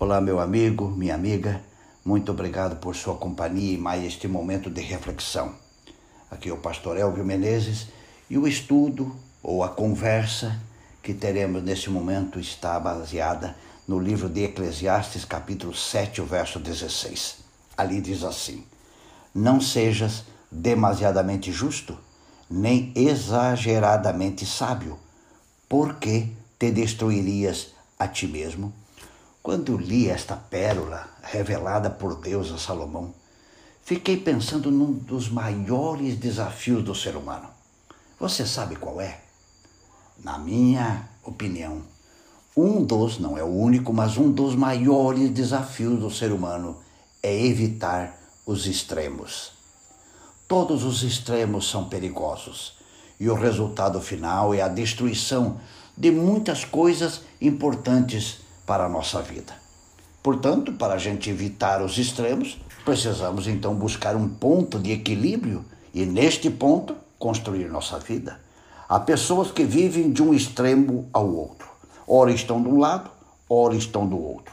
Olá, meu amigo, minha amiga, muito obrigado por sua companhia e mais este momento de reflexão. Aqui é o pastor Elvio Menezes e o estudo ou a conversa que teremos nesse momento está baseada no livro de Eclesiastes, capítulo 7, verso 16. Ali diz assim: Não sejas demasiadamente justo, nem exageradamente sábio, porque te destruirias a ti mesmo quando li esta pérola revelada por Deus a Salomão, fiquei pensando num dos maiores desafios do ser humano. Você sabe qual é? Na minha opinião, um dos, não é o único, mas um dos maiores desafios do ser humano é evitar os extremos. Todos os extremos são perigosos e o resultado final é a destruição de muitas coisas importantes para a nossa vida. Portanto, para a gente evitar os extremos, precisamos então buscar um ponto de equilíbrio e, neste ponto, construir nossa vida. Há pessoas que vivem de um extremo ao outro. Ora estão de um lado, ora estão do outro.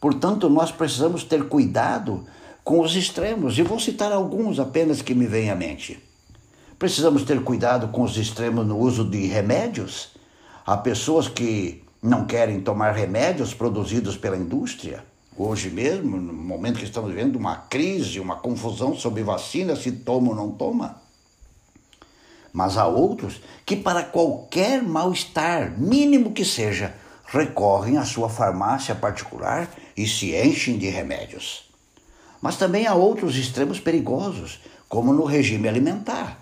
Portanto, nós precisamos ter cuidado com os extremos, e vou citar alguns apenas que me vêm à mente. Precisamos ter cuidado com os extremos no uso de remédios. Há pessoas que não querem tomar remédios produzidos pela indústria. Hoje mesmo, no momento que estamos vivendo uma crise, uma confusão sobre vacina, se toma ou não toma. Mas há outros que, para qualquer mal-estar, mínimo que seja, recorrem à sua farmácia particular e se enchem de remédios. Mas também há outros extremos perigosos, como no regime alimentar.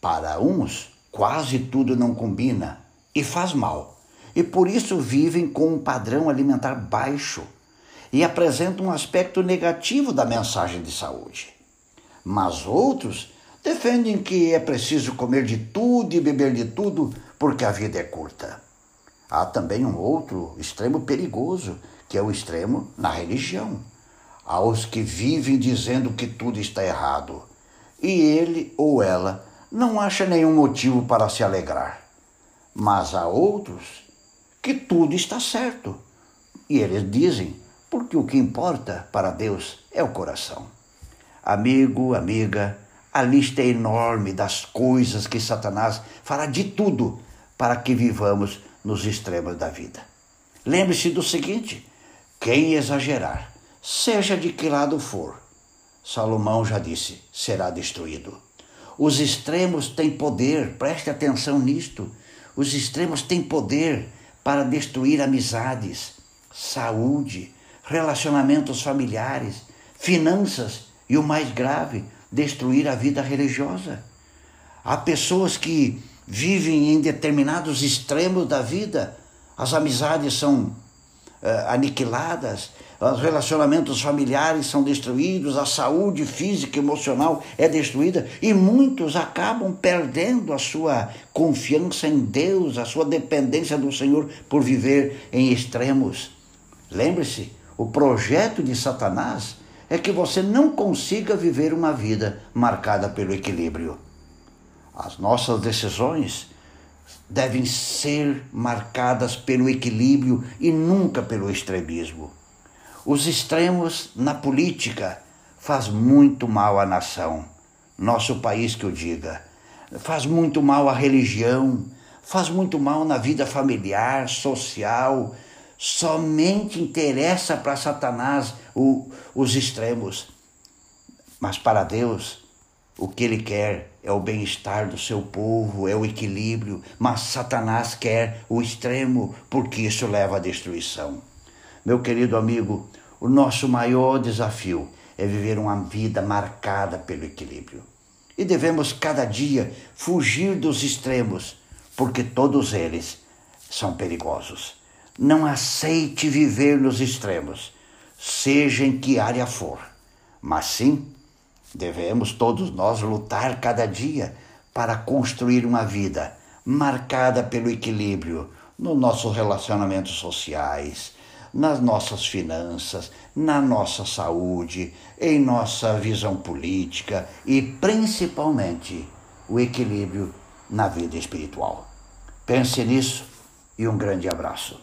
Para uns, quase tudo não combina e faz mal e por isso vivem com um padrão alimentar baixo e apresentam um aspecto negativo da mensagem de saúde. Mas outros defendem que é preciso comer de tudo e beber de tudo porque a vida é curta. Há também um outro extremo perigoso, que é o extremo na religião. Há os que vivem dizendo que tudo está errado e ele ou ela não acha nenhum motivo para se alegrar. Mas há outros que tudo está certo. E eles dizem, porque o que importa para Deus é o coração. Amigo, amiga, a lista é enorme das coisas que Satanás fará de tudo para que vivamos nos extremos da vida. Lembre-se do seguinte: quem exagerar, seja de que lado for, Salomão já disse, será destruído. Os extremos têm poder, preste atenção nisto. Os extremos têm poder para destruir amizades, saúde, relacionamentos familiares, finanças e o mais grave, destruir a vida religiosa. Há pessoas que vivem em determinados extremos da vida, as amizades são uh, aniquiladas, os relacionamentos familiares são destruídos, a saúde física e emocional é destruída e muitos acabam perdendo a sua confiança em Deus, a sua dependência do Senhor por viver em extremos. Lembre-se, o projeto de Satanás é que você não consiga viver uma vida marcada pelo equilíbrio. As nossas decisões devem ser marcadas pelo equilíbrio e nunca pelo extremismo. Os extremos na política faz muito mal à nação, nosso país que o diga. Faz muito mal à religião, faz muito mal na vida familiar, social. Somente interessa para Satanás o, os extremos. Mas para Deus, o que ele quer é o bem-estar do seu povo, é o equilíbrio, mas Satanás quer o extremo, porque isso leva à destruição. Meu querido amigo, o nosso maior desafio é viver uma vida marcada pelo equilíbrio. E devemos cada dia fugir dos extremos, porque todos eles são perigosos. Não aceite viver nos extremos, seja em que área for, mas sim Devemos todos nós lutar cada dia para construir uma vida marcada pelo equilíbrio nos nossos relacionamentos sociais, nas nossas finanças, na nossa saúde, em nossa visão política e principalmente o equilíbrio na vida espiritual. Pense nisso e um grande abraço.